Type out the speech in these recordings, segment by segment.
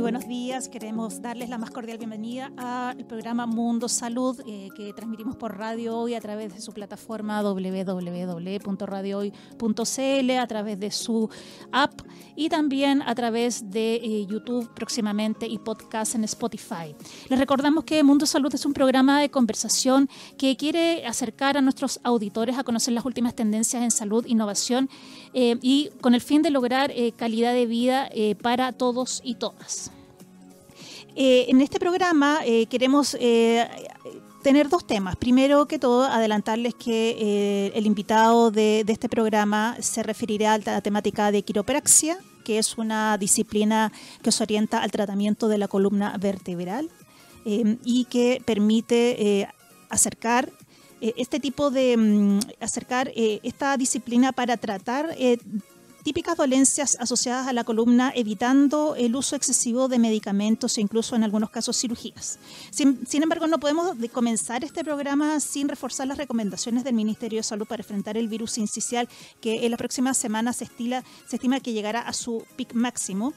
Muy buenos días. Queremos darles la más cordial bienvenida al programa Mundo Salud eh, que transmitimos por Radio Hoy a través de su plataforma www.radiohoy.cl, a través de su app y también a través de eh, YouTube próximamente y podcast en Spotify. Les recordamos que Mundo Salud es un programa de conversación que quiere acercar a nuestros auditores a conocer las últimas tendencias en salud, innovación eh, y con el fin de lograr calidad de vida para todos y todas. Eh, en este programa eh, queremos eh, tener dos temas. Primero que todo, adelantarles que el invitado de, este programa se referirá a la temática de quiropraxia, que es una disciplina que se orienta al tratamiento de la columna vertebral y que permite acercar este tipo de mm, acercar esta disciplina para tratar típicas dolencias asociadas a la columna, evitando el uso excesivo de medicamentos e incluso en algunos casos cirugías. Sin, embargo, no podemos comenzar este programa sin reforzar las recomendaciones del Ministerio de Salud para enfrentar el virus incisional que en las próximas semanas se, se estima que llegará a su pic máximo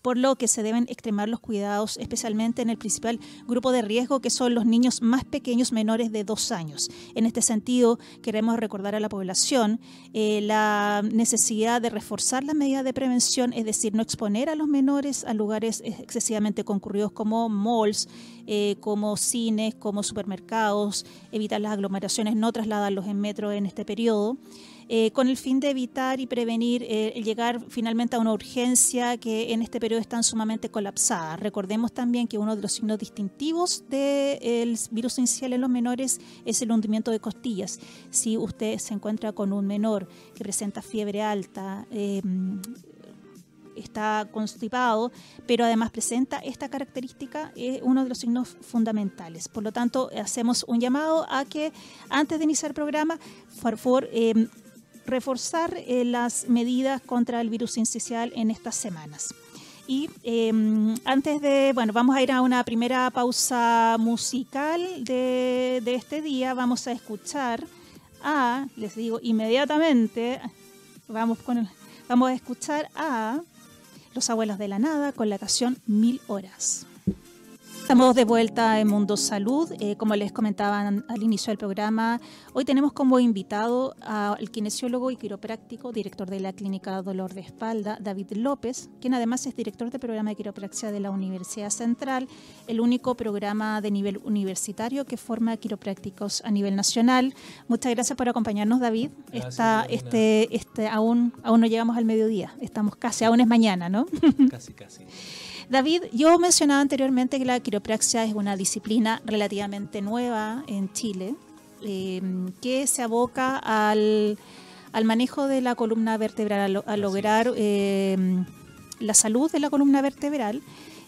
por lo que se deben extremar los cuidados, especialmente en el principal grupo de riesgo, que son los niños más pequeños menores de dos años. En este sentido, queremos recordar a la población eh, la necesidad de reforzar las medidas de prevención, es decir, no exponer a los menores a lugares excesivamente concurridos como malls, eh, como cines, como supermercados, evitar las aglomeraciones, no trasladarlos en metro en este periodo. Eh, con el fin de evitar y prevenir eh, llegar finalmente a una urgencia que en este periodo están sumamente colapsada. Recordemos también que uno de los signos distintivos del virus inicial en los menores es el hundimiento de costillas. Si usted se encuentra con un menor que presenta fiebre alta, em, está constipado, pero además presenta esta característica, es uno de los signos fundamentales. Por lo tanto, hacemos un llamado a que antes de iniciar el programa, por favor, em, reforzar eh, las medidas contra el virus incisional en estas semanas. Y em, antes de, bueno, vamos a ir a una primera pausa musical de, de este día. Vamos a escuchar a, les digo inmediatamente, vamos, con vamos a escuchar a Los Abuelos de la Nada con la canción Mil Horas. Estamos de vuelta en Mundo Salud. Eh, como les comentaban al inicio del programa, hoy tenemos como invitado al kinesiólogo y quiropráctico, director de la Clínica Dolor de Espalda, David López, quien además es director del programa de quiropraxia de la Universidad Central, el único programa de nivel universitario que forma quiroprácticos a nivel nacional. Muchas gracias por acompañarnos, David. Está, este, este, aún, aún no llegamos al mediodía, estamos casi, aún es mañana, ¿no? Casi, casi. David, yo mencionaba anteriormente que la quiropraxia es una disciplina relativamente nueva en Chile, em, que se aboca al, manejo de la columna vertebral, a, lograr em, la salud de la columna vertebral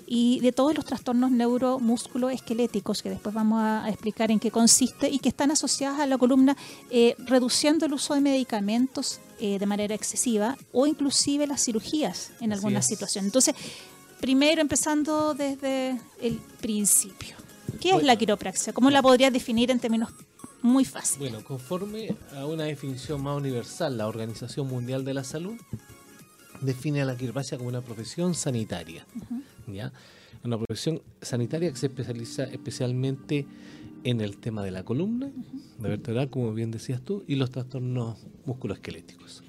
y de todos los trastornos neuromusculoesqueléticos, que después vamos a, explicar en qué consiste, y que están asociadas a la columna, eh, reduciendo el uso de medicamentos eh, de manera excesiva o inclusive las cirugías en algunas situaciones. Entonces, primero empezando desde el principio. ¿Qué es la quiropraxia? ¿Cómo la podrías definir en términos muy fáciles? Bueno, conforme a una definición más universal, la Organización Mundial de la Salud define a la quiropraxia como una profesión sanitaria. ¿ya? Una profesión sanitaria que se especializa especialmente en el tema de la columna, de vertebral, como bien decías tú, y los trastornos musculoesqueléticos.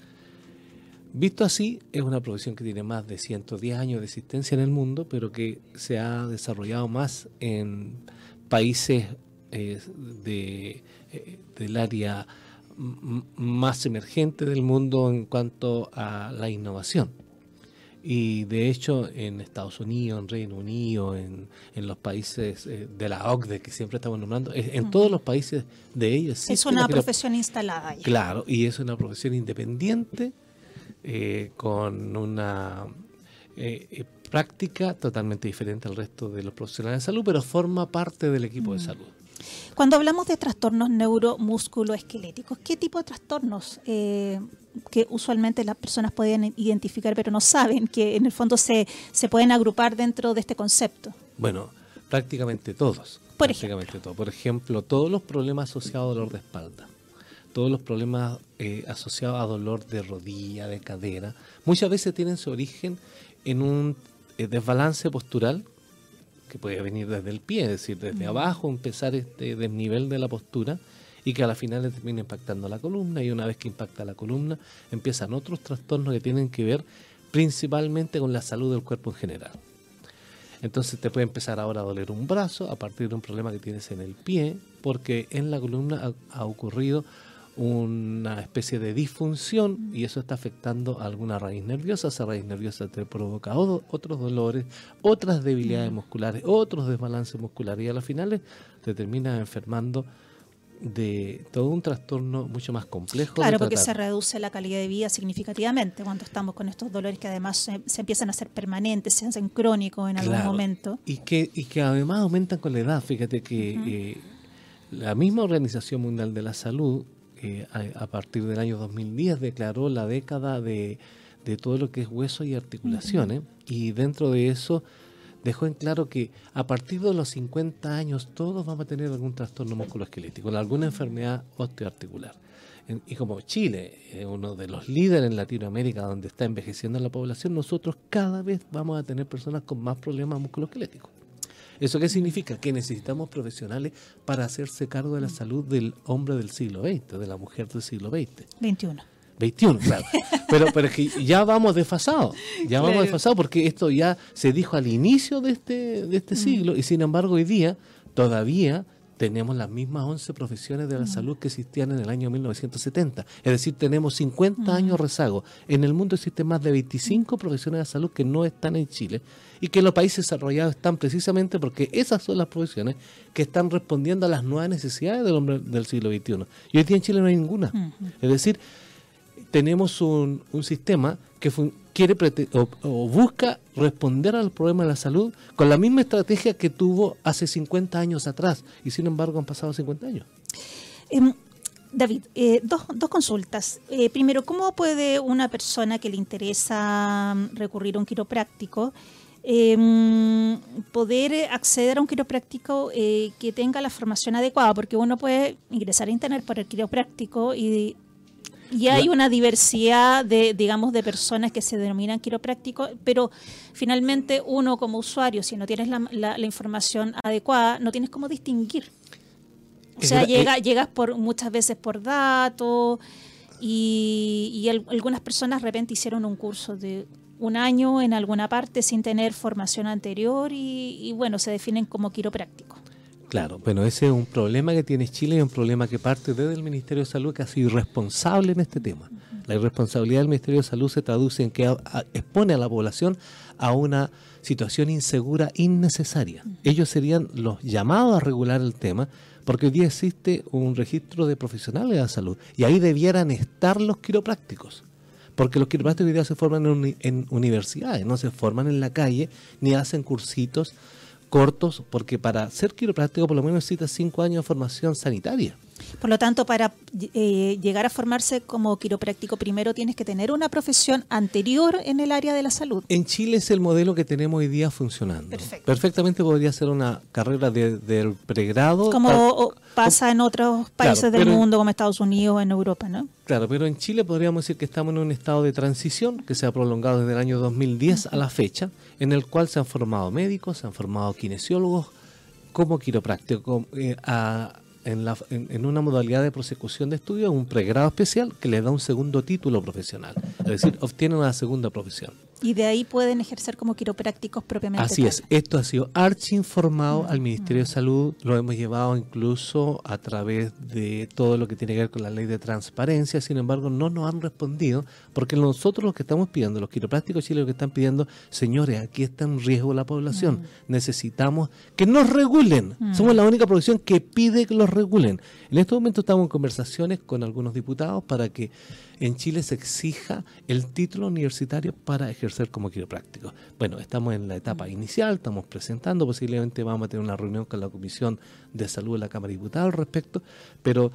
Visto así, es una profesión que tiene más de 110 años de existencia en el mundo, pero que se ha desarrollado más en países eh, de, eh, del área más emergente del mundo en cuanto a la innovación. Y de hecho en Estados Unidos, en Reino Unido, en, los países eh, de la OCDE que siempre estamos nombrando, en todos los países de ellos. Es una profesión instalada. Claro, y es una profesión independiente eh, con una eh, eh, práctica totalmente diferente al resto de los profesionales de salud, pero forma parte del equipo de mm. salud. Cuando hablamos de trastornos neuromusculoesqueléticos, ¿qué tipo de trastornos que usualmente las personas pueden identificar pero no saben que en el fondo se, se pueden agrupar dentro de este concepto? Bueno, prácticamente todos. Por prácticamente ejemplo. Por ejemplo, todos los problemas asociados a dolor de espalda todos los problemas eh, asociados a dolor de rodilla, de cadera, muchas veces tienen su origen en un eh, desbalance postural que puede venir desde el pie, es decir, desde abajo empezar este desnivel de la postura y que a la final le termina impactando la columna y una vez que impacta la columna empiezan otros trastornos que tienen que ver principalmente con la salud del cuerpo en general. Entonces te puede empezar ahora a doler un brazo a partir de un problema que tienes en el pie, porque en la columna ha, ocurrido una especie de disfunción y eso está afectando a alguna raíz nerviosa. Esa raíz nerviosa te provoca otros dolores, otras debilidades musculares, otros desbalances musculares y a las finales te termina enfermando de todo un trastorno mucho más complejo. Claro, porque se reduce la calidad de vida significativamente cuando estamos con estos dolores que además se, empiezan a hacer permanentes, se hacen crónicos en algún momento. Y que, y que además aumentan con la edad. Fíjate que eh, la misma Organización Mundial de la Salud, a, partir del año 2010, declaró la década de, de todo lo que es hueso y articulaciones, y dentro de eso dejó en claro que a partir de los 50 años todos vamos a tener algún trastorno musculoesquelético, alguna enfermedad osteoarticular. Y como Chile es uno de los líderes en Latinoamérica donde está envejeciendo la población, nosotros cada vez vamos a tener personas con más problemas musculoesqueléticos. ¿Eso qué significa? Que necesitamos profesionales para hacerse cargo de la salud del hombre del siglo XX, de la mujer del siglo XX. 21. 21, claro. Pero, pero es que ya vamos desfasados, ya vamos desfasados porque esto ya se dijo al inicio de este, de este mm. siglo y sin embargo hoy día todavía tenemos las mismas 11 profesiones de la mm. salud que existían en el año 1970. Es decir, tenemos 50 mm. años rezago. En el mundo existen más de 25 profesiones de salud que no están en Chile y que los países desarrollados están precisamente porque esas son las profesiones que están respondiendo a las nuevas necesidades del hombre del siglo XXI. Y hoy día en Chile no hay ninguna. Es decir, tenemos un, sistema que quiere o, busca responder al problema de la salud con la misma estrategia que tuvo hace 50 años atrás y sin embargo han pasado 50 años. Em, David, eh, dos, dos, consultas. Eh, primero, ¿cómo puede una persona que le interesa mm, recurrir a un quiropráctico em, poder acceder a un quiropráctico eh, que tenga la formación adecuada? Porque uno puede ingresar a internet por el quiropráctico y y hay una diversidad de, digamos, de personas que se denominan quiroprácticos, pero finalmente uno como usuario, si no tienes la, información adecuada, no tienes cómo distinguir. O sea, llega, llegas por muchas veces por datos y, algunas personas de repente hicieron un curso de un año en alguna parte sin tener formación anterior y, y bueno, se definen como quiroprácticos. Claro, bueno, ese es un problema que tiene Chile y un problema que parte desde el Ministerio de Salud que ha sido irresponsable en este tema. La irresponsabilidad del Ministerio de Salud se traduce en que expone a la población a una situación insegura innecesaria. Ellos serían los llamados a regular el tema porque hoy día existe un registro de profesionales de la salud y ahí debieran estar los quiroprácticos. Porque los quiroprácticos hoy día se forman en, en universidades, no se forman en la calle ni hacen cursitos cortos, porque para ser quiropráctico por lo menos necesitas cinco años de formación sanitaria. Por lo tanto, para eh, llegar a formarse como quiropráctico, primero tienes que tener una profesión anterior en el área de la salud. En Chile es el modelo que tenemos hoy día funcionando. Perfectamente podría ser una carrera del pregrado. Como pasa en otros países del mundo, como Estados Unidos, en Europa, ¿no? Claro, pero en Chile podríamos decir que estamos en un estado de transición que se ha prolongado desde el año 2010 a la fecha, en el cual se han formado médicos, se han formado kinesiólogos como quiroprácticos, eh, en, en, una modalidad de prosecución de estudio, un pregrado especial que le da un segundo título profesional, es decir, obtiene una segunda profesión. Y de ahí pueden ejercer como quiroprácticos propiamente. Así es, esto ha sido archi informado al Ministerio de Salud, lo hemos llevado incluso a través de todo lo que tiene que ver con la ley de transparencia, sin embargo no nos han respondido, porque nosotros lo que estamos pidiendo, los quiroprácticos chilenos que están pidiendo, señores, aquí está en riesgo la población, mm. necesitamos que nos regulen, mm. somos la única profesión que pide que los regulen. En este momento estamos en conversaciones con algunos diputados para que en Chile se exija el título universitario para ejercer como quiropráctico. Bueno, estamos en la etapa inicial, estamos presentando, posiblemente vamos a tener una reunión con la Comisión de Salud de la Cámara de Diputados al respecto, pero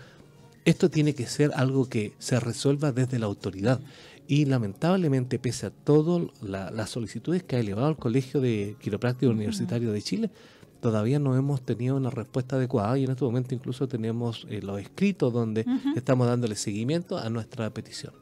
esto tiene que ser algo que se resuelva desde la autoridad. Y lamentablemente, pese a todas las solicitudes que ha elevado el Colegio de Quiropráctico Universitario de Chile, todavía no hemos tenido una respuesta adecuada y en este momento incluso tenemos eh, los escritos donde estamos dándole seguimiento a nuestra petición.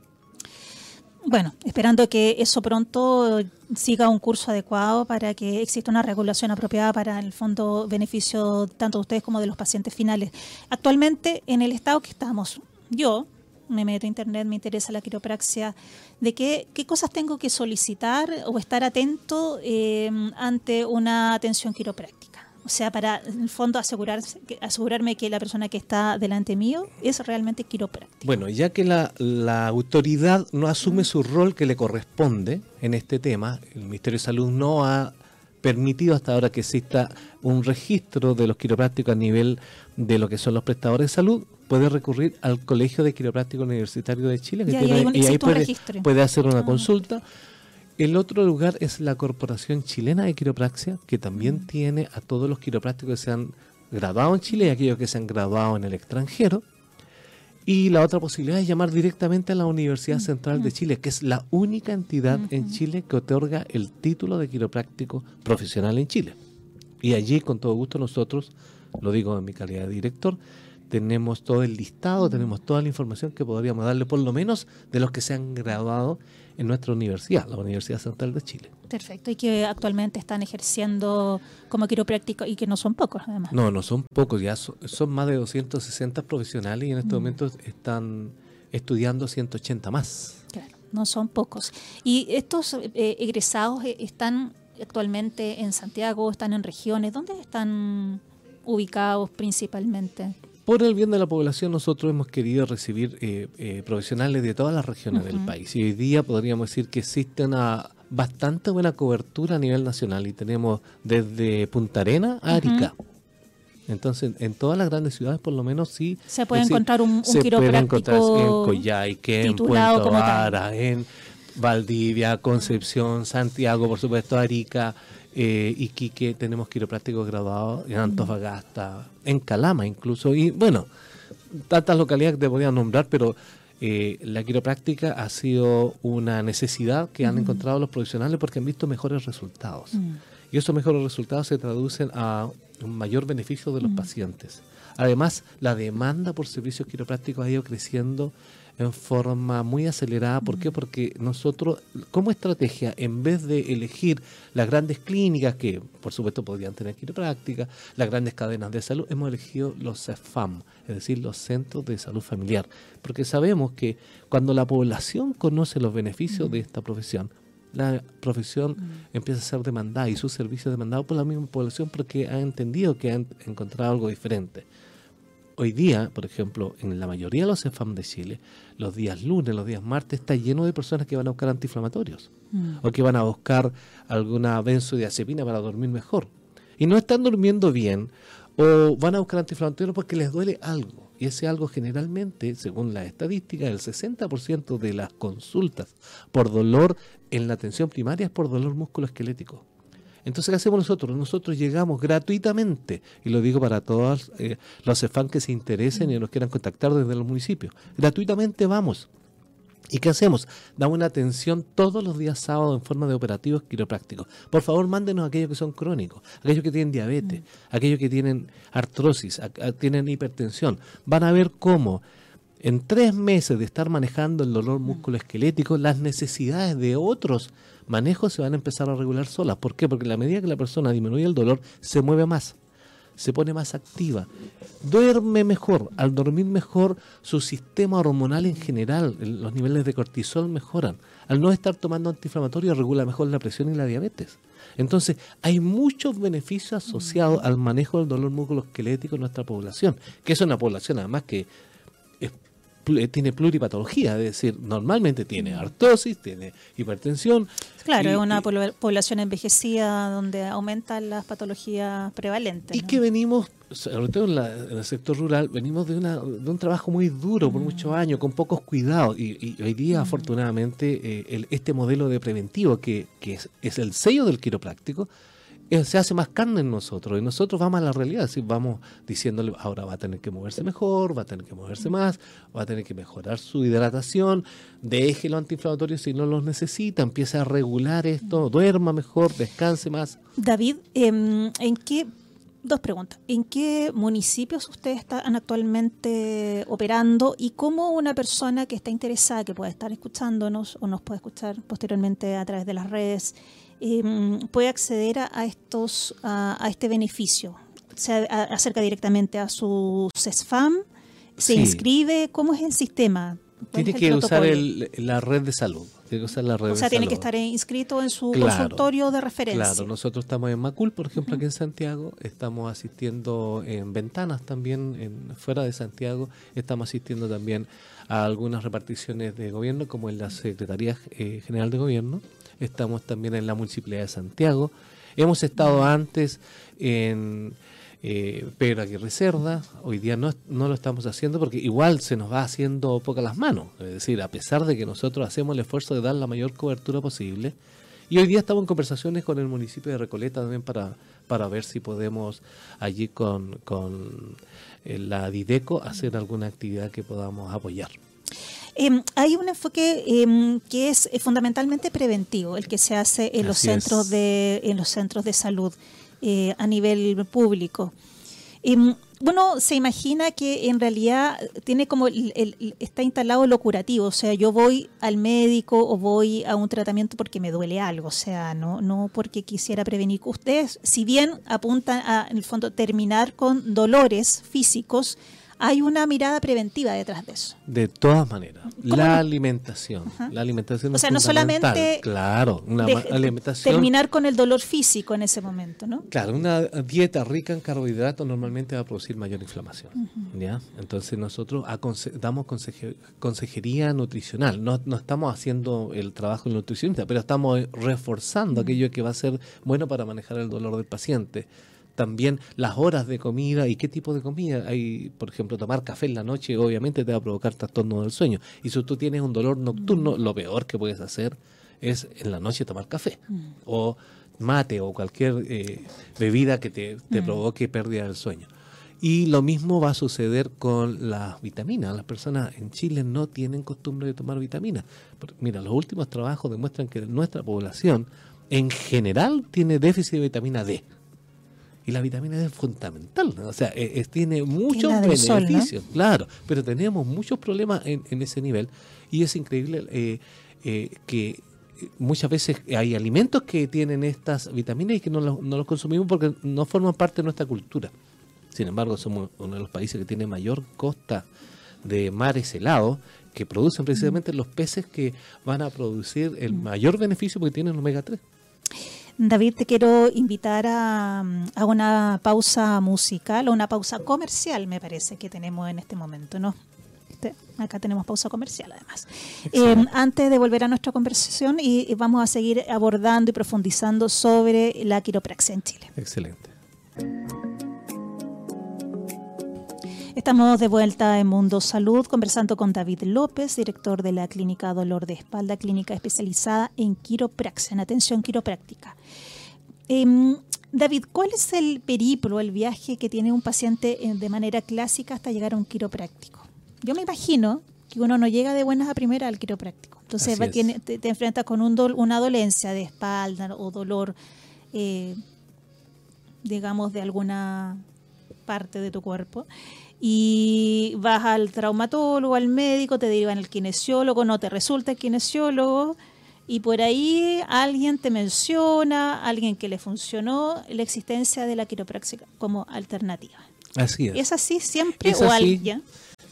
Bueno, esperando que eso pronto siga un curso adecuado para que exista una regulación apropiada para el fondo beneficio tanto de ustedes como de los pacientes finales. Actualmente, en el estado que estamos, yo me meto a internet, me interesa la quiropraxia, de qué, qué cosas tengo que solicitar o estar atento eh, ante una atención quiropráctica. O sea, para en el fondo asegurarse, asegurarme que la persona que está delante mío es realmente quiropráctica. Bueno, ya que la, la autoridad no asume su rol que le corresponde en este tema, el Ministerio de Salud no ha permitido hasta ahora que exista un registro de los quiroprácticos a nivel de lo que son los prestadores de salud, puede recurrir al Colegio de Quiroprácticos Universitario de Chile que Ya, y tiene- y ahí puede, registro. puede hacer una Ah. consulta. El otro lugar es la Corporación Chilena de Quiropraxia, que también Mm. tiene a todos los quiroprácticos que se han graduado en Chile y aquellos que se han graduado en el extranjero. Y la otra posibilidad es llamar directamente a la Universidad Central de Chile, que es la única entidad en Chile que otorga el título de quiropráctico profesional en Chile. Y allí, con todo gusto, nosotros, lo digo en mi calidad de director, tenemos todo el listado, tenemos toda la información que podríamos darle, por lo menos de los que se han graduado en nuestra universidad, la Universidad Central de Chile. Perfecto, y que actualmente están ejerciendo como quiropráctico y que no son pocos además. No, no son pocos, ya son, son más de 260 profesionales y en estos momentos están estudiando 180 más. Claro, no son pocos. ¿Y estos eh, egresados eh, están actualmente en Santiago, están en regiones? ¿Dónde están ubicados principalmente? Por el bien de la población, nosotros hemos querido recibir eh, eh, profesionales de todas las regiones del país. Y hoy día podríamos decir que existe una bastante buena cobertura a nivel nacional y tenemos desde Punta Arena a Arica. Entonces, en todas las grandes ciudades, por lo menos, sí. Se puede decir, encontrar un- un se puede encontrar en Coyhaique, en Puerto. Vara, en Valdivia, Concepción, Santiago, por supuesto, Arica, eh, Iquique, tenemos quiroprácticos graduados en Antofagasta, en Calama incluso, y bueno, tantas localidades que te podía nombrar, pero eh, la quiropráctica ha sido una necesidad que han encontrado los profesionales porque han visto mejores resultados. Y esos mejores resultados se traducen a un mayor beneficio de los pacientes. Además, la demanda por servicios quiroprácticos ha ido creciendo en forma muy acelerada. ¿Por qué? Porque nosotros, como estrategia, en vez de elegir las grandes clínicas, que por supuesto podrían tener quiropráctica, las grandes cadenas de salud, hemos elegido los CEFAM, es decir, los centros de salud familiar. Porque sabemos que cuando la población conoce los beneficios de esta profesión, la profesión empieza a ser demandada y sus servicios demandados por la misma población porque ha entendido que han encontrado algo diferente. Hoy día, por ejemplo, en la mayoría de los CEFAM de Chile, los días lunes, los días martes, está lleno de personas que van a buscar antiinflamatorios o que van a buscar alguna benzodiazepina para dormir mejor. Y no están durmiendo bien o van a buscar antiinflamatorios porque les duele algo. Y ese algo generalmente, según la estadística, el 60% de las consultas por dolor en la atención primaria es por dolor musculoesquelético. Entonces, ¿qué hacemos nosotros? Nosotros llegamos gratuitamente, y lo digo para todos eh, los CEFAN que se interesen y nos quieran contactar desde los municipios. Gratuitamente vamos. ¿Y qué hacemos? Damos una atención todos los días sábados en forma de operativos quiroprácticos. Por favor, mándenos a aquellos que son crónicos, aquellos que tienen diabetes, aquellos que tienen artrosis, a- a- tienen hipertensión. Van a ver cómo en tres meses de estar manejando el dolor musculoesquelético, las necesidades de otros manejos se van a empezar a regular solas. ¿Por qué? Porque a la medida que la persona disminuye el dolor, se mueve más, se pone más activa, duerme mejor. Al dormir mejor, su sistema hormonal en general, los niveles de cortisol mejoran. Al no estar tomando antiinflamatorios, regula mejor la presión y la diabetes. Entonces, hay muchos beneficios asociados al manejo del dolor musculoesquelético en nuestra población, que es una población además que es tiene pluripatología, es decir, normalmente tiene artrosis, tiene hipertensión. Claro, y- es una y- pobl- población envejecida donde aumentan las patologías prevalentes. Y ¿no? que venimos, sobre todo en, la- en el sector rural, venimos de, una, de un trabajo muy duro por muchos años, con pocos cuidados. Y, y hoy día, afortunadamente, eh, el- este modelo de preventivo, que, que es, es el sello del quiropráctico, eh, se hace más carne en nosotros. Y nosotros vamos a la realidad, vamos diciéndole, ahora va a tener que moverse mejor, va a tener que moverse más, va a tener que mejorar su hidratación, deje los antiinflamatorios si no los necesita, empiece a regular esto, duerma mejor, descanse más. David, em, ¿en qué dos preguntas. ¿En qué municipios ustedes están actualmente operando y cómo una persona que está interesada, que puede estar escuchándonos o nos puede escuchar posteriormente a través de las redes, em, puede acceder a, estos a, este beneficio? ¿Se acerca directamente a su CESFAM? ¿Se inscribe? ¿Cómo es el sistema? Tiene que usar la red de salud. Tiene que usar la red o sea, tiene que estar inscrito en su consultorio de referencia. Claro, nosotros estamos en Macul, por ejemplo, aquí en Santiago. Estamos asistiendo en Ventanas también, en, fuera de Santiago. Estamos asistiendo también a algunas reparticiones de gobierno, como en la Secretaría eh, General de Gobierno. Estamos también en la Municipalidad de Santiago. Hemos estado antes en eh, Pedro Aguirre Cerda. Hoy día no, no lo estamos haciendo porque igual se nos va haciendo poca las manos. Es decir, a pesar de que nosotros hacemos el esfuerzo de dar la mayor cobertura posible. Y hoy día estamos en conversaciones con el municipio de Recoleta también para, para ver si podemos allí con, con eh, la Dideco hacer alguna actividad que podamos apoyar. Em, hay un enfoque em, que es eh, fundamentalmente preventivo, el que se hace en los centros de en los centros de salud. Eh, a nivel público. Em, bueno, se imagina que en realidad tiene como está instalado lo curativo, o sea, yo voy al médico o voy a un tratamiento porque me duele algo, o sea, no, no porque quisiera prevenir. Ustedes, si bien apuntan a, en el fondo, terminar con dolores físicos, hay una mirada preventiva detrás de eso. De todas maneras, la alimentación, la alimentación. O sea, no solamente, claro, una alimentación. Terminar con el dolor físico en ese momento, ¿no? Claro, una dieta rica en carbohidratos normalmente va a producir mayor inflamación, ¿ya? Entonces nosotros damos consejería nutricional, no, no, estamos haciendo el trabajo del nutricionista, pero estamos reforzando aquello que va a ser bueno para manejar el dolor del paciente también las horas de comida y qué tipo de comida. Hay, por ejemplo, tomar café en la noche obviamente te va a provocar trastorno del sueño. Y si tú tienes un dolor nocturno, lo peor que puedes hacer es en la noche tomar café mm. o mate o cualquier eh, bebida que te, te mm. provoque pérdida del sueño. Y lo mismo va a suceder con las vitaminas. Las personas en Chile no tienen costumbre de tomar vitaminas. Mira, los últimos trabajos demuestran que nuestra población en general tiene déficit de vitamina D. Y la vitamina D es fundamental, o sea, e, tiene muchos beneficios, claro, pero tenemos muchos problemas en, ese nivel. Y es increíble eh, eh, que muchas veces hay alimentos que tienen estas vitaminas y que no los, no los consumimos porque no forman parte de nuestra cultura. Sin embargo, somos uno de los países que tiene mayor costa de mares helados que producen precisamente los peces que van a producir el mayor beneficio porque tienen omega 3. David, te quiero invitar a, una pausa musical o una pausa comercial, me parece que tenemos en este momento, ¿no? acá tenemos pausa comercial además. Eh, antes de volver a nuestra conversación y, vamos a seguir abordando y profundizando sobre la quiropraxia en Chile. Excelente. Estamos de vuelta en Mundo Salud conversando con David López, director de la Clínica Dolor de Espalda, clínica especializada en quiropraxia, en atención quiropráctica. Em, David, ¿cuál es el periplo, el viaje que tiene un paciente eh, de manera clásica hasta llegar a un quiropráctico? Yo me imagino que uno no llega de buenas a primera al quiropráctico. Entonces te, enfrentas con un una dolencia de espalda o dolor, eh, digamos, de alguna parte de tu cuerpo y vas al traumatólogo, al médico, te derivan al kinesiólogo, no te resulta el kinesiólogo y por ahí alguien te menciona, alguien que le funcionó la existencia de la quiropraxia como alternativa. Así es. ¿Es así siempre o alguien?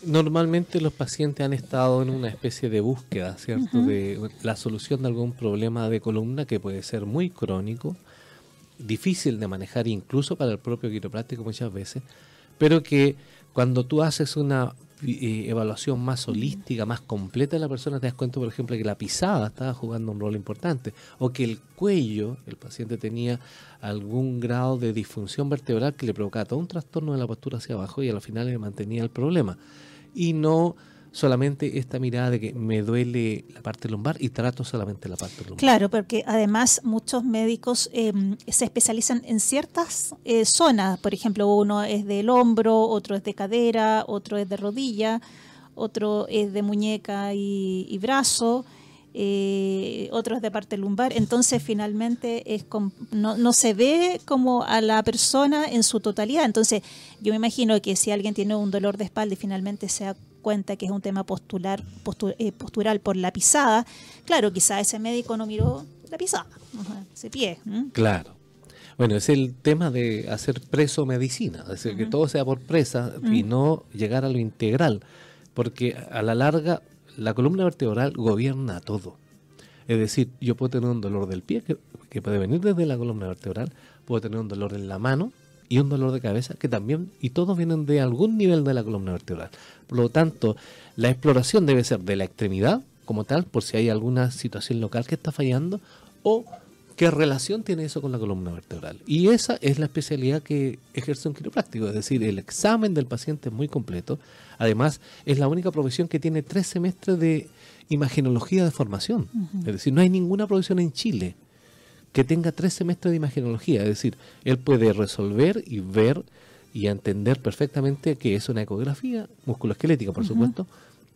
Normalmente los pacientes han estado en una especie de búsqueda, ¿cierto? De la solución de algún problema de columna que puede ser muy crónico, difícil de manejar incluso para el propio quiropráctico muchas veces, pero que cuando tú haces una eh, evaluación más holística, más completa de la persona, te das cuenta, por ejemplo, que la pisada estaba jugando un rol importante, o que el cuello, el paciente tenía algún grado de disfunción vertebral que le provocaba todo un trastorno de la postura hacia abajo y al final le mantenía el problema. Y no solamente esta mirada de que me duele la parte lumbar y trato solamente la parte lumbar. Claro, porque además muchos médicos em, se especializan en ciertas eh, zonas, por ejemplo, uno es del hombro, otro es de cadera, otro es de rodilla, otro es de muñeca y, brazo. eh, otros de parte lumbar. Entonces, finalmente, es no, no, se ve como a la persona en su totalidad. Entonces, yo me imagino que si alguien tiene un dolor de espalda y finalmente se cuenta que es un tema postular, eh, postural por la pisada, claro, quizá ese médico no miró la pisada, ese pie. Claro. Bueno, es el tema de hacer preso medicina, es decir, que todo sea por presa y no llegar a lo integral, porque a la larga la columna vertebral gobierna todo. Es decir, yo puedo tener un dolor del pie que, que, puede venir desde la columna vertebral, puedo tener un dolor en la mano y un dolor de cabeza que también, y todos vienen de algún nivel de la columna vertebral. Por lo tanto, la exploración debe ser de la extremidad como tal, por si hay alguna situación local que está fallando, o qué relación tiene eso con la columna vertebral. Y esa es la especialidad que ejerce un quiropráctico, es decir, el examen del paciente es muy completo. Además, es la única profesión que tiene tres semestres de imagenología de formación. Es decir, no hay ninguna profesión en Chile que tenga tres semestres de imagenología. Es decir, él puede resolver y ver y entender perfectamente que es una ecografía musculoesquelética, por supuesto,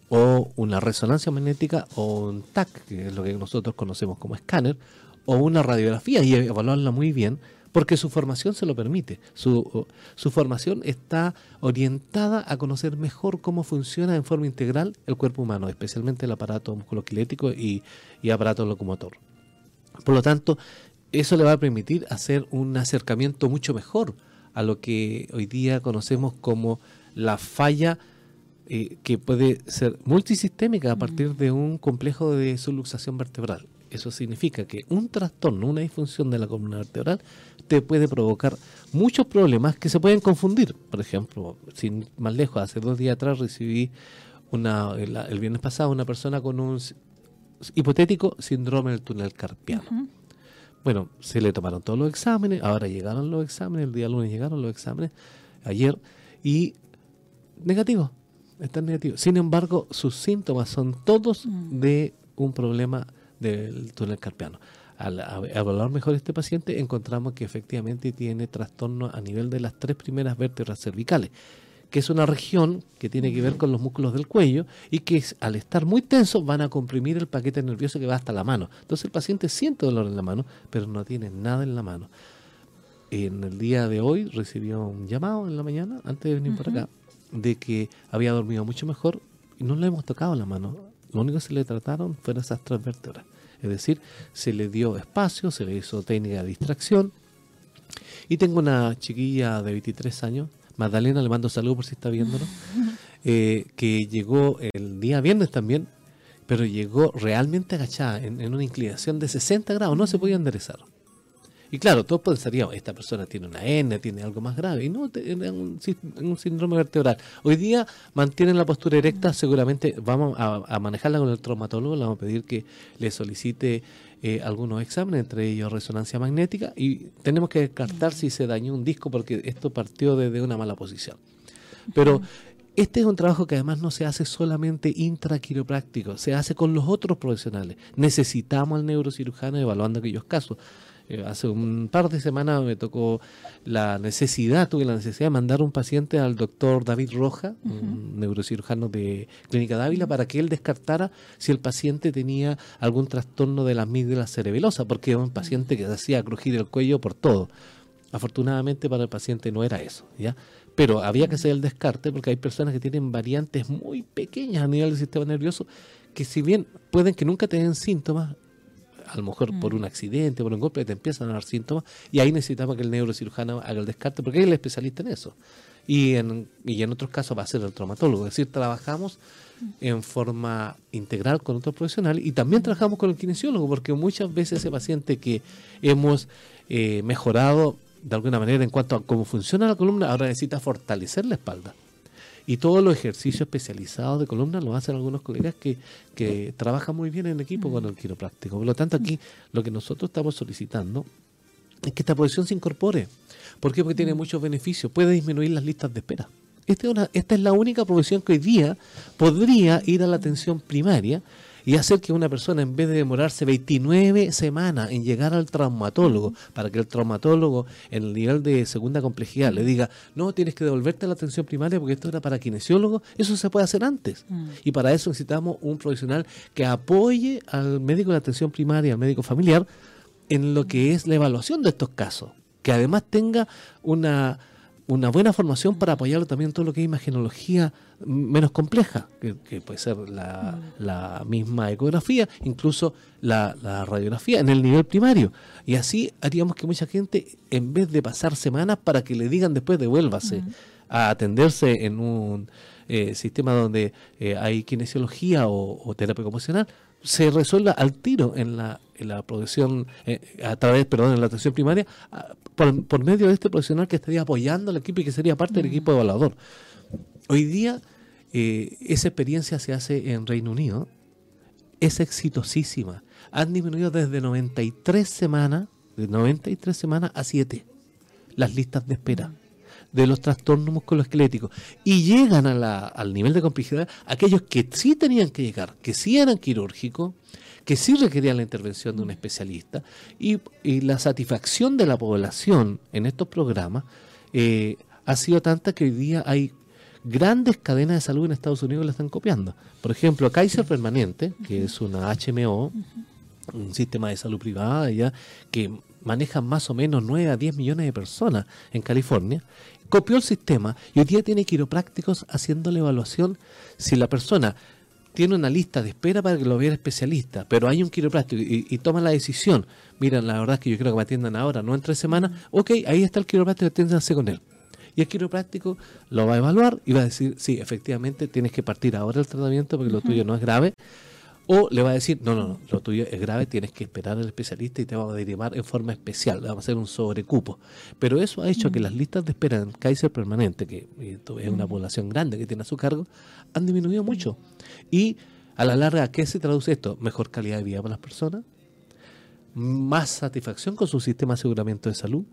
o una resonancia magnética o un TAC, que es lo que nosotros conocemos como escáner, o una radiografía y evaluarla muy bien, porque su formación se lo permite. Su, su formación está orientada a conocer mejor cómo funciona en forma integral el cuerpo humano, especialmente el aparato musculoesquelético y, y aparato locomotor. Por lo tanto, eso le va a permitir hacer un acercamiento mucho mejor a lo que hoy día conocemos como la falla eh, que puede ser multisistémica a partir de un complejo de subluxación vertebral. Eso significa que un trastorno, una disfunción de la columna vertebral, te puede provocar muchos problemas que se pueden confundir. Por ejemplo, sin más lejos, hace dos días atrás recibí una, el, viernes pasado una persona con un hipotético síndrome del túnel carpiano. Bueno, se le tomaron todos los exámenes, ahora llegaron los exámenes, el día lunes llegaron los exámenes, ayer, y negativo, están negativos. Sin embargo, sus síntomas son todos mm. de un problema del túnel carpiano. Al evaluar mejor este paciente, encontramos que efectivamente tiene trastorno a nivel de las tres primeras vértebras cervicales que es una región que tiene que ver con los músculos del cuello y que al estar muy tensos van a comprimir el paquete nervioso que va hasta la mano. Entonces el paciente siente dolor en la mano, pero no tiene nada en la mano. En el día de hoy recibió un llamado en la mañana, antes de venir por acá, de que había dormido mucho mejor y no le hemos tocado la mano. Lo único que se le trataron fueron esas tres vértebras. Es decir, se le dio espacio, se le hizo técnica de distracción. Y tengo una chiquilla de 23 años Magdalena, le mando saludos por si está viéndolo, eh, que llegó el día viernes también, pero llegó realmente agachada en, en, una inclinación de 60 grados, no se podía enderezar. Y claro, todos pensaríamos, esta persona tiene una N, tiene algo más grave, y no, tiene un, un, síndrome vertebral. Hoy día mantienen la postura erecta, seguramente vamos a, manejarla con el traumatólogo, le vamos a pedir que le solicite eh, algunos exámenes, entre ellos resonancia magnética, y tenemos que descartar si se dañó un disco, porque esto partió desde una mala posición. Pero este es un trabajo que además no se hace solamente intraquiropráctico, se hace con los otros profesionales. Necesitamos al neurocirujano evaluando aquellos casos. Eh, hace un par de semanas me tocó la necesidad, tuve la necesidad de mandar un paciente al doctor David Roja, un neurocirujano de Clínica Dávila, para que él descartara si el paciente tenía algún trastorno de la amígdala cerebelosa, porque era un paciente que se hacía crujir el cuello por todo. Afortunadamente para el paciente no era eso, ¿ya? Pero había que hacer el descarte porque hay personas que tienen variantes muy pequeñas a nivel del sistema nervioso que si bien pueden que nunca tengan síntomas, a lo mejor por mm. un accidente, por un golpe, te empiezan a dar síntomas y ahí necesitamos que el neurocirujano haga el descarte porque es el especialista en eso. Y en, y en otros casos va a ser el traumatólogo. Es decir, trabajamos mm. en forma integral con otro profesional y también trabajamos con el kinesiólogo porque muchas veces ese paciente que hemos eh, mejorado de alguna manera en cuanto a cómo funciona la columna, ahora necesita fortalecer la espalda. Y todos los ejercicios especializados de columna lo hacen algunos colegas que, que trabajan muy bien en equipo con el quiropráctico. Por lo tanto, aquí lo que nosotros estamos solicitando es que esta posición se incorpore. ¿Por qué? Porque tiene muchos beneficios. Puede disminuir las listas de espera. Esta es, una, esta es la única profesión que hoy día podría ir a la atención primaria y hacer que una persona, en vez de demorarse 29 semanas en llegar al traumatólogo, para que el traumatólogo, en el nivel de segunda complejidad, le diga, no, tienes que devolverte a la atención primaria porque esto era para kinesiólogo, eso se puede hacer antes. Mm. Y para eso necesitamos un profesional que apoye al médico de atención primaria, al médico familiar, en lo que es la evaluación de estos casos. Que además tenga una una buena formación para apoyarlo también en todo lo que es imagenología menos compleja, que, puede ser la, la, misma ecografía, incluso la, la, radiografía en el nivel primario. Y así haríamos que mucha gente, en vez de pasar semanas para que le digan después devuélvase a atenderse en un eh, sistema donde eh, hay kinesiología o, terapia ocupacional, se resuelva al tiro en la, en la producción, eh, a través, perdón, en la atención primaria, por, medio de este profesional que estaría apoyando al equipo y que sería parte del equipo evaluador. Hoy día, esa experiencia se hace en Reino Unido, es exitosísima. Han disminuido desde 93 semanas, de 93 semanas a 7, las listas de espera de los trastornos musculoesqueléticos y llegan al nivel de complejidad aquellos que sí tenían que llegar, que sí eran quirúrgicos, que sí requerían la intervención de un especialista y, la satisfacción de la población en estos programas eh, ha sido tanta que hoy día hay grandes cadenas de salud en Estados Unidos que la están copiando. Por ejemplo, Kaiser Permanente, que es una HMO, un sistema de salud privada ya que maneja más o menos 9 a 10 millones de personas en California, copió el sistema y hoy día tiene quiroprácticos haciendo la evaluación si la persona tiene una lista de espera para que lo vea el especialista, pero hay un quiropráctico y, toma la decisión, mira, la verdad es que yo creo que me atiendan ahora, no en tres semanas, ok, ahí está el quiropráctico, atiéndanse con él. Y el quiropráctico lo va a evaluar y va a decir, sí, efectivamente tienes que partir ahora el tratamiento porque lo tuyo no es grave, o le va a decir, no, no, no, lo tuyo es grave, tienes que esperar al especialista y te vamos a derivar en forma especial, le vamos a hacer un sobrecupo. Pero eso ha hecho que las listas de espera en Kaiser Permanente, que es una población grande que tiene a su cargo, han disminuido mucho. Y a la larga, ¿qué se traduce esto? Mejor calidad de vida para las personas, más satisfacción con su sistema de aseguramiento de salud,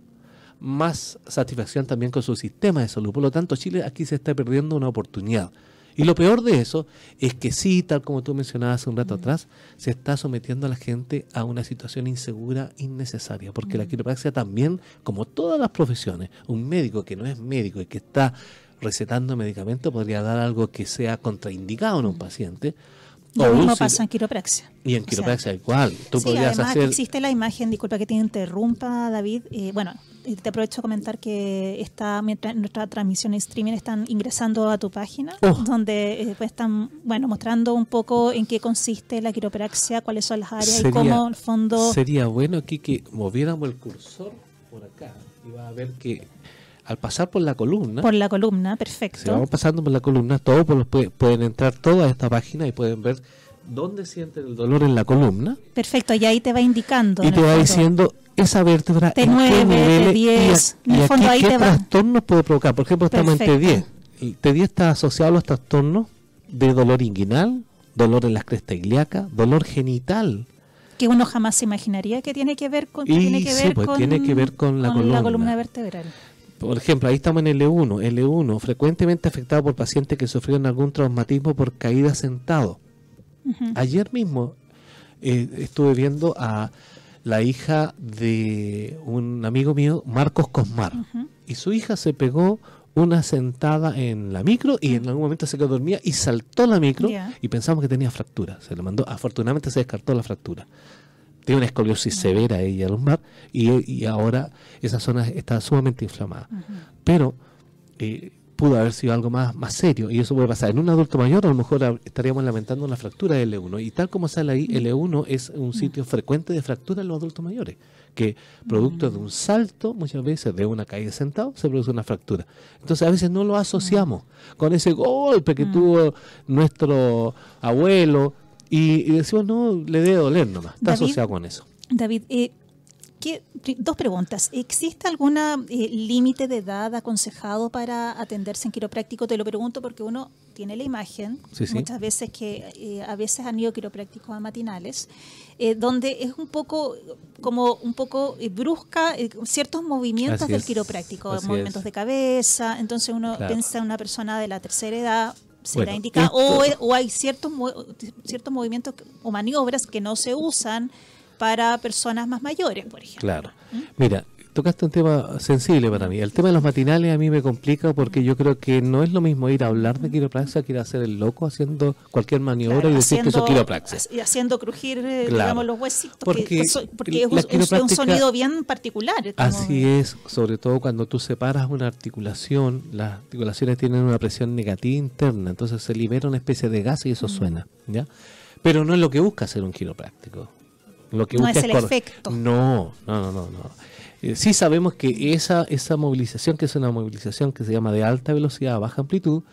más satisfacción también con su sistema de salud. Por lo tanto, Chile aquí se está perdiendo una oportunidad. Y lo peor de eso es que sí, tal como tú mencionabas hace un rato atrás, se está sometiendo a la gente a una situación insegura innecesaria, porque la quiropraxia también, como todas las profesiones, un médico que no es médico y que está recetando medicamentos podría dar algo que sea contraindicado en un paciente, lo mismo pasa en quiropraxia. Y en quiropraxia igual. Tú sí, además existe la imagen, disculpa que te interrumpa, David. Eh, bueno, eh, te aprovecho a comentar que está mientras nuestra transmisión en streaming están ingresando a tu página, oh. donde eh, pues están bueno mostrando un poco en qué consiste la quiropraxia, cuáles son las áreas y cómo el fondo. Sería bueno aquí que moviéramos el cursor por acá y va a ver que al pasar por la columna. Por la columna, perfecto. Si vamos pasando por la columna, todos pueden entrar toda esta página y pueden ver dónde sienten el dolor en la columna. Perfecto, y ahí te va indicando. Y te va diciendo esa vértebra T9, T10, y, en el fondo ahí qué te trastornos puede provocar. Por ejemplo, estamos en T10. Y T10 está asociado a los trastornos de dolor inguinal, dolor en las crestas ilíacas, dolor genital. Que uno jamás se imaginaría que tiene que ver con, tiene que ver pues, tiene que ver con, la, columna. la columna vertebral. Por ejemplo, ahí estamos en L1. L1, frecuentemente afectado por pacientes que sufrieron algún traumatismo por caída sentado. Ayer mismo eh, estuve viendo a la hija de un amigo mío, Marcos Cosmar, y su hija se pegó una sentada en la micro y en algún momento se quedó dormida y saltó la micro y pensamos que tenía fractura. Se le mandó, afortunadamente se descartó la fractura tiene una escoliosis severa ella lumbar y, y ahora esa zona está sumamente inflamada. Pero eh, pudo haber sido algo más, más serio y eso puede pasar. En un adulto mayor a lo mejor estaríamos lamentando una fractura de L1 y tal como sale ahí, L1 es un sitio frecuente de fractura en los adultos mayores que producto de un salto, muchas veces de una caída sentado, se produce una fractura. Entonces a veces no lo asociamos con ese golpe que tuvo nuestro abuelo, y, decimos, no, le debe doler nomás. Está asociado con eso. David, eh, dos preguntas. ¿Existe algún eh, límite de edad aconsejado para atenderse en quiropráctico? Te lo pregunto porque uno tiene la imagen, muchas veces que eh, a veces han ido quiroprácticos a matinales, eh, donde es un poco como un poco brusca ciertos movimientos del quiropráctico, movimientos de cabeza, entonces uno piensa en una persona de la tercera edad será Bueno. O, o hay ciertos, ciertos movimientos o maniobras que no se usan para personas más mayores, por ejemplo. Claro. Mira, tocaste un tema sensible para mí. El tema de los matinales a mí me complica porque yo creo que no es lo mismo ir a hablar de quiropraxia que ir a hacer el loco haciendo cualquier maniobra Claro, y decir que eso es quiropraxia. Y haciendo crujir, eh, Claro. digamos, los huesitos. Porque que- porque es un, es sonido bien particular. como- Así es, sobre todo cuando tú separas una articulación, las articulaciones tienen una presión negativa interna, entonces se libera una especie de gas y Mm. eso suena, ¿ya? Pero no es lo que busca hacer un quiropráctico. Lo que No busca es el efecto. No, no, no, no. no. Eh, sí sabemos que esa, esa movilización, que es una movilización que se llama de alta velocidad a baja amplitud,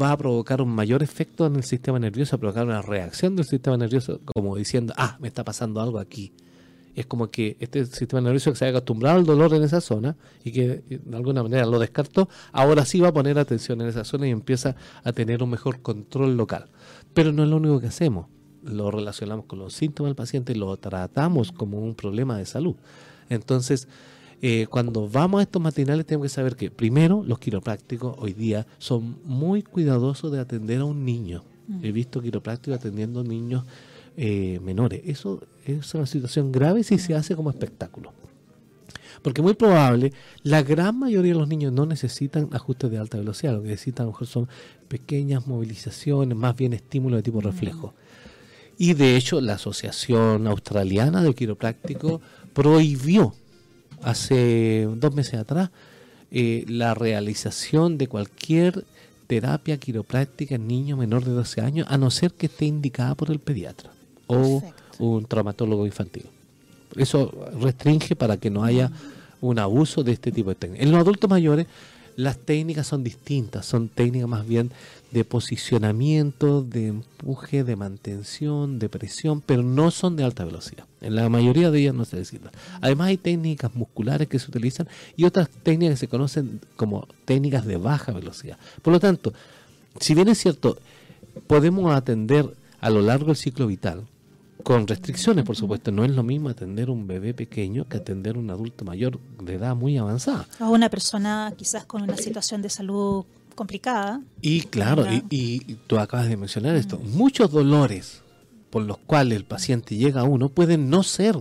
va a provocar un mayor efecto en el sistema nervioso, a provocar una reacción del sistema nervioso, como diciendo, ah, me está pasando algo aquí. Es como que este sistema nervioso que se había acostumbrado al dolor en esa zona y que eh, de alguna manera lo descartó, ahora sí va a poner atención en esa zona y empieza a tener un mejor control local. Pero no es lo único que hacemos. Lo relacionamos con los síntomas del paciente y lo tratamos como un problema de salud. Entonces, eh, cuando vamos a estos matinales tenemos que saber que primero los quiroprácticos hoy día son muy cuidadosos de atender a un niño. He visto quiroprácticos atendiendo niños eh, menores. Eso es una situación grave si se hace como espectáculo. Porque muy probable, la gran mayoría de los niños no necesitan ajustes de alta velocidad, lo que necesitan a lo mejor son pequeñas movilizaciones, más bien estímulos de tipo reflejo. Y de hecho, la Asociación Australiana de Quiropráctico prohibió hace dos meses atrás eh, la realización de cualquier terapia quiropráctica en niños menor de 12 años, a no ser que esté indicada por el pediatra o Perfecto. un traumatólogo infantil. Eso restringe para que no haya un abuso de este tipo de técnicas. En los adultos mayores las técnicas son distintas, son técnicas más bien de posicionamiento, de empuje, de mantención, de presión, pero no son de alta velocidad. En la mayoría de ellas no se necesita. Además hay técnicas musculares que se utilizan y otras técnicas que se conocen como técnicas de baja velocidad. Por lo tanto, si bien es cierto, podemos atender a lo largo del ciclo vital, con restricciones, por supuesto, no es lo mismo atender un bebé pequeño que atender un adulto mayor de edad muy avanzada. A una persona quizás con una situación de salud complicada. Y claro, y, y tú acabas de mencionar esto, muchos dolores por los cuales el paciente llega a uno pueden no ser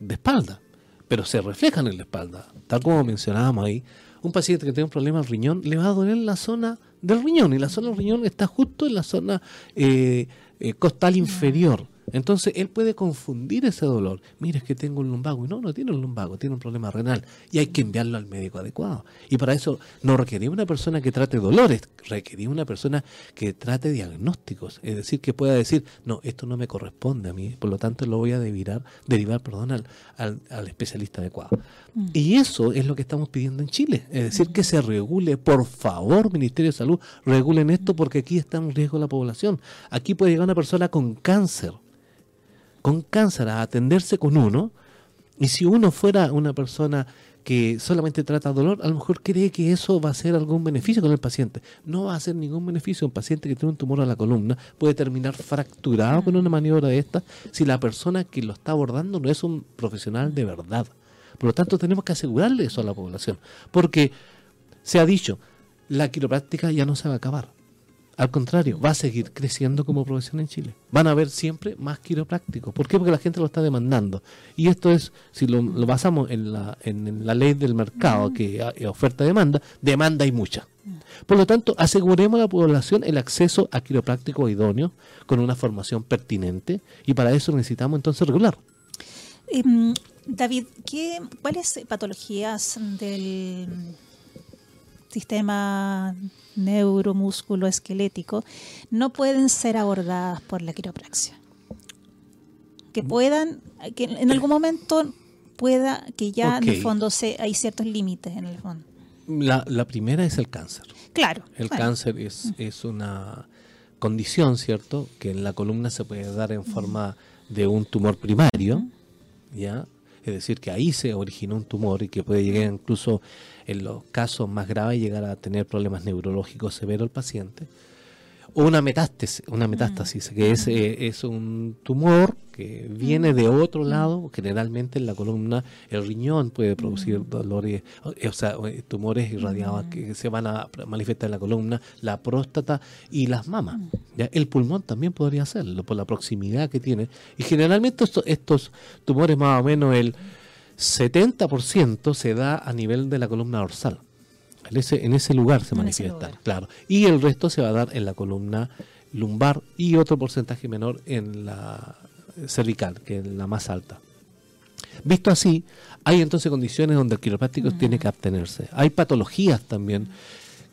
de espalda, pero se reflejan en la espalda. Tal como mencionábamos ahí, un paciente que tiene un problema al riñón le va a doler la zona del riñón y la zona del riñón está justo en la zona eh, eh, costal inferior. Entonces él puede confundir ese dolor. Mira, es que tengo un lumbago. Y no, no tiene un lumbago, tiene un problema renal. Y hay que enviarlo al médico adecuado. Y para eso no requerimos una persona que trate dolores, requerimos una persona que trate diagnósticos. Es decir, que pueda decir, no, esto no me corresponde a mí, por lo tanto lo voy a derivar, derivar perdón, al, al- al especialista adecuado. Y eso es lo que estamos pidiendo en Chile. Es decir, que se regule, por favor, Ministerio de Salud, regulen esto porque aquí está en riesgo la población. Aquí puede llegar una persona con cáncer con cáncer a atenderse con uno, y si uno fuera una persona que solamente trata dolor, a lo mejor cree que eso va a ser algún beneficio con el paciente. No va a hacer ningún beneficio. Un paciente que tiene un tumor a la columna puede terminar fracturado con una maniobra de esta si la persona que lo está abordando no es un profesional de verdad. Por lo tanto, tenemos que asegurarle eso a la población. Porque se ha dicho, la quiropráctica ya no se va a acabar. Al contrario, va a seguir creciendo como profesión en Chile. Van a haber siempre más quiroprácticos. ¿Por qué? Porque la gente lo está demandando. Y esto es, si lo, lo basamos en la, en la ley del mercado, que hay oferta-demanda, demanda hay mucha. Por lo tanto, aseguremos a la población el acceso a quiroprácticos idóneos con una formación pertinente y para eso necesitamos entonces regular. Em, David, ¿qué, ¿cuáles patologías del sistema neuromúsculo esquelético no pueden ser abordadas por la quiropraxia? Que puedan, que en algún momento pueda, que ya en el fondo se, hay ciertos límites en el fondo. La, la primera es el cáncer. Claro. El bueno, cáncer es, es una condición, ¿cierto? Que en la columna se puede dar en forma de un tumor primario, ¿ya? Es decir, que ahí se originó un tumor y que puede llegar incluso en los casos más graves llegar a tener problemas neurológicos severos el paciente. O una metástasis, una metástasis que es, eh, es un tumor que viene de otro lado, generalmente en la columna, el riñón puede producir dolores, o sea, tumores irradiados que se van a manifestar en la columna, la próstata y las mamas. ¿ya? El pulmón también podría hacerlo por la proximidad que tiene. Y generalmente estos, estos tumores, más o menos el 70% se da a nivel de la columna dorsal. En ese, en ese lugar se manifiesta, claro. Y el resto se va a dar en la columna lumbar y otro porcentaje menor en la cervical, que es la más alta. Visto así, hay entonces condiciones donde el quiropráctico tiene que abstenerse. Hay patologías también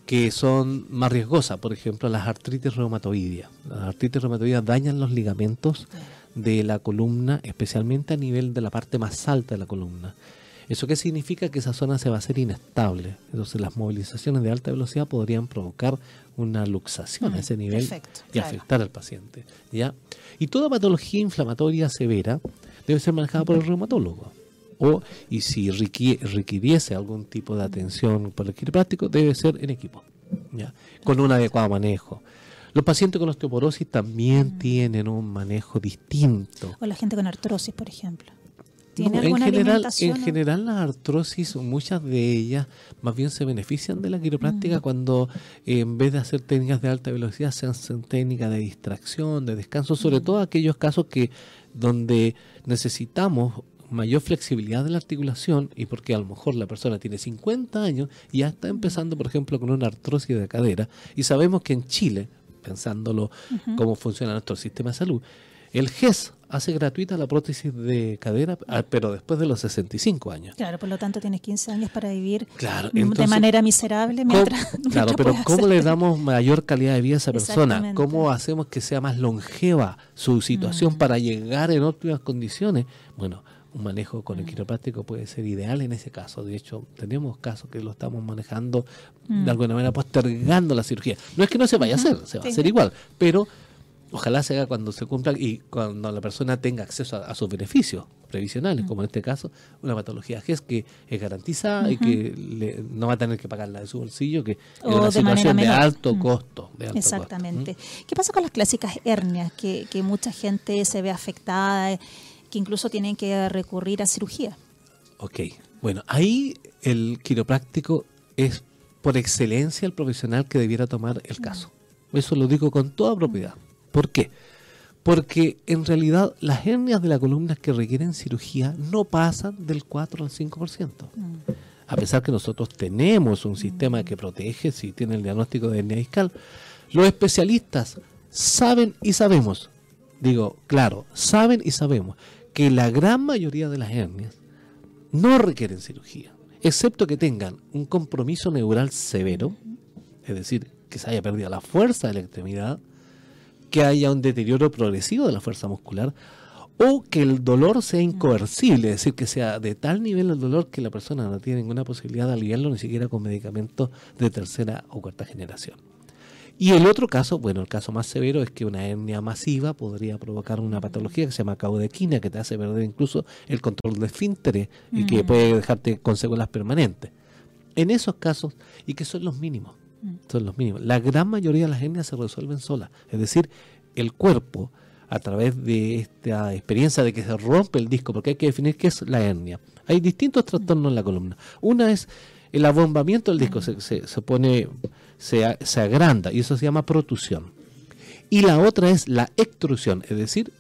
que son más riesgosas, por ejemplo, las artritis reumatoideas. Las artritis reumatoideas dañan los ligamentos de la columna, especialmente a nivel de la parte más alta de la columna. ¿Eso qué significa? Que esa zona se va a hacer inestable. Entonces las movilizaciones de alta velocidad podrían provocar una luxación a mm, ese nivel y afectar al paciente. ¿ya? Y toda patología inflamatoria severa debe ser manejada por el reumatólogo. O, y si requiriese algún tipo de atención por el quiropráctico, debe ser en equipo, ¿ya? con un adecuado manejo. Los pacientes con osteoporosis también mm. tienen un manejo distinto. O la gente con artrosis, por ejemplo en general, en general las artrosis, muchas de ellas más bien se benefician de la quiropráctica mm. cuando eh, en vez de hacer técnicas de alta velocidad se hacen técnicas de distracción, de descanso, sobre mm. todo aquellos casos que donde necesitamos mayor flexibilidad de la articulación y porque a lo mejor la persona tiene 50 años y ya está empezando, por ejemplo, con una artrosis de cadera y sabemos que en Chile, pensándolo cómo funciona nuestro sistema de salud, el GES hace gratuita la prótesis de cadera, ah, pero después de los 65 años. Claro, por lo tanto tienes 15 años para vivir de manera miserable mientras... claro, pero ¿cómo le damos mayor calidad de vida a esa persona? ¿Cómo hacemos que sea más longeva su situación mm. para llegar en óptimas condiciones? Bueno, un manejo con el quiropráctico puede ser ideal en ese caso. De hecho, tenemos casos que lo estamos manejando de mm. alguna manera postergando la cirugía. No es que no se vaya a hacer, se va a hacer igual, pero ojalá se haga cuando se cumpla y cuando la persona tenga acceso a, sus beneficios previsionales, como en este caso, una patología GES que es garantizada y que no va a tener que pagarla de su bolsillo, que es una situación de alto costo. Exactamente. ¿Qué pasa con las clásicas hernias? Que, que mucha gente se ve afectada, que incluso tienen que recurrir a cirugía. Ok, bueno, ahí el quiropráctico es por excelencia el profesional que debiera tomar el caso. Eso lo digo con toda propiedad. ¿Por qué? Porque en realidad las hernias de la columna que requieren cirugía no pasan del 4 al 5%. Mm. A pesar que nosotros tenemos un sistema que protege si tiene el diagnóstico de hernia discal, los especialistas saben y sabemos, digo, claro, saben y sabemos que la gran mayoría de las hernias no requieren cirugía, excepto que tengan un compromiso neural severo, es decir, que se haya perdido la fuerza de la extremidad, que haya un deterioro progresivo de la fuerza muscular o que el dolor sea incoercible, es decir, que sea de tal nivel el dolor que la persona no tiene ninguna posibilidad de aliviarlo ni siquiera con medicamentos de tercera o cuarta generación. Y el otro caso, bueno, el caso más severo es que una hernia masiva podría provocar una patología que se llama caudequina, que te hace perder incluso el control de esfínteres y que puede dejarte con secuelas permanentes. En esos casos, y que son los mínimos, son los mínimos. La gran mayoría de las hernias se resuelven solas. Es decir, el cuerpo, a través de esta experiencia de que se rompe el disco, porque hay que definir qué es la hernia. Hay distintos trastornos en la columna. Una es el abombamiento del disco, se, se, pone, se, se agranda y eso se llama protusión. Y la otra es la extrusión, es decir,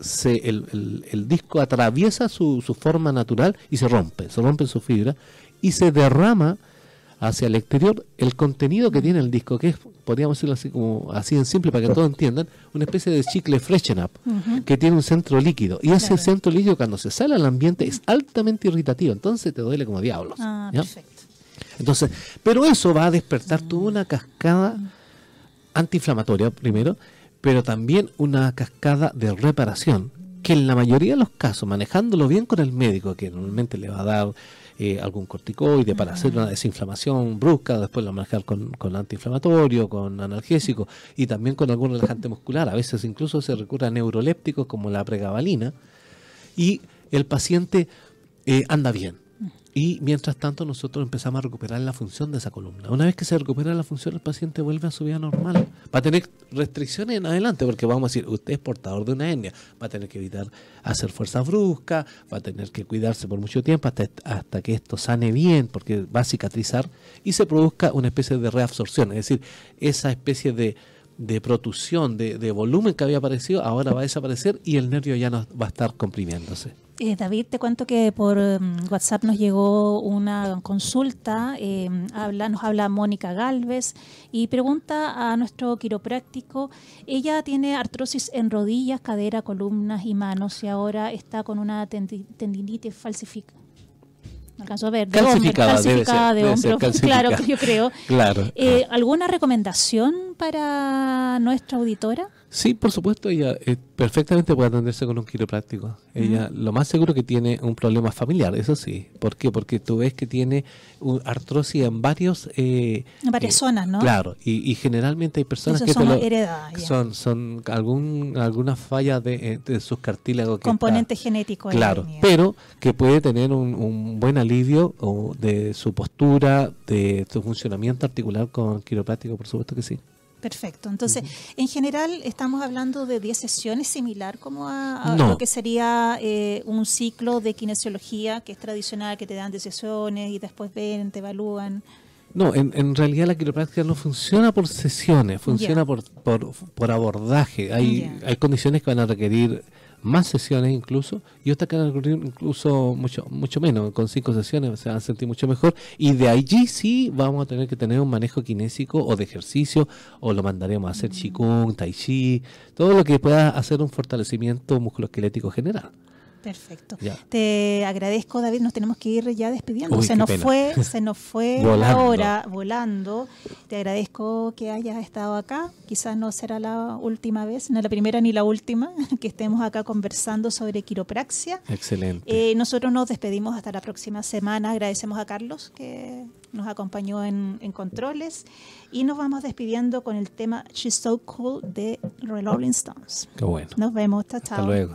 se, el, el, disco atraviesa su, su, forma natural y se rompe, se rompe su fibra y se derrama hacia el exterior el contenido que tiene el disco, que es, podríamos decirlo así como así en simple para que todos entiendan, una especie de chicle freshen up, que tiene un centro líquido. Y ese centro líquido cuando se sale al ambiente es altamente irritativo, entonces te duele como diablos. Ah, perfecto. Entonces, pero eso va a despertar toda una cascada antiinflamatoria primero, pero también una cascada de reparación, que en la mayoría de los casos, manejándolo bien con el médico, que normalmente le va a dar eh, algún corticoide para hacer una desinflamación brusca, después lo manejar con, con antiinflamatorio, con analgésico y también con algún relajante muscular. A veces incluso se recurre a neurolépticos como la pregabalina y el paciente eh, anda bien. Y mientras tanto nosotros empezamos a recuperar la función de esa columna. Una vez que se recupera la función, el paciente vuelve a su vida normal. Va a tener restricciones en adelante, porque vamos a decir, usted es portador de una hernia, va a tener que evitar hacer fuerzas bruscas, va a tener que cuidarse por mucho tiempo hasta, hasta que esto sane bien, porque va a cicatrizar y se produzca una especie de reabsorción, es decir, esa especie de de protusión, de, de, volumen que había aparecido, ahora va a desaparecer y el nervio ya no va a estar comprimiéndose. Eh, David, te cuento que por um, WhatsApp nos llegó una consulta, eh, habla, nos habla Mónica Galvez y pregunta a nuestro quiropráctico, ella tiene artrosis en rodillas, cadera, columnas y manos y ahora está con una tendinitis falsificada alcanzó a ver, de calcificada, calcificada de hombro, claro, yo creo. Claro. Eh, ¿Alguna recomendación para nuestra auditora? Sí, por supuesto, ella eh, perfectamente puede atenderse con un quiropráctico. Ella lo más seguro que tiene un problema familiar, eso sí. ¿Por qué? Porque tú ves que tiene artrosis en varios... Eh, en varias eh, zonas, ¿no? Claro, y, generalmente hay personas que son, son son algún alguna falla de, sus cartílagos. Componente genético. Claro, pero que puede tener un, un buen alivio de su postura, de su funcionamiento articular con quiropráctico, por supuesto que sí. Perfecto. Entonces, en general estamos hablando de 10 sesiones similar como a, lo que sería eh, un ciclo de kinesiología que es tradicional, que te dan 10 sesiones y después ven, te evalúan. No, en, en realidad la quiropráctica no funciona por sesiones, funciona por, por, por, abordaje. Hay, hay condiciones que van a requerir más sesiones incluso, y otras que van a ocurrir incluso mucho mucho menos, con cinco sesiones se van a sentir mucho mejor, y de allí sí vamos a tener que tener un manejo kinésico o de ejercicio, o lo mandaremos a hacer Qigong, Tai Chi, todo lo que pueda hacer un fortalecimiento musculoesquelético general. Perfecto. Te agradezco, David. Nos tenemos que ir ya despidiendo. se nos fue, se nos fue la hora volando. Te agradezco que hayas estado acá. Quizás no será la última vez, no la primera ni la última, que estemos acá conversando sobre quiropraxia. Excelente. Eh, nosotros nos despedimos hasta la próxima semana. Agradecemos a Carlos que nos acompañó en, en controles y nos vamos despidiendo con el tema She's So Cool de Rolling Stones. Qué bueno. Nos vemos. Chao, Hasta luego.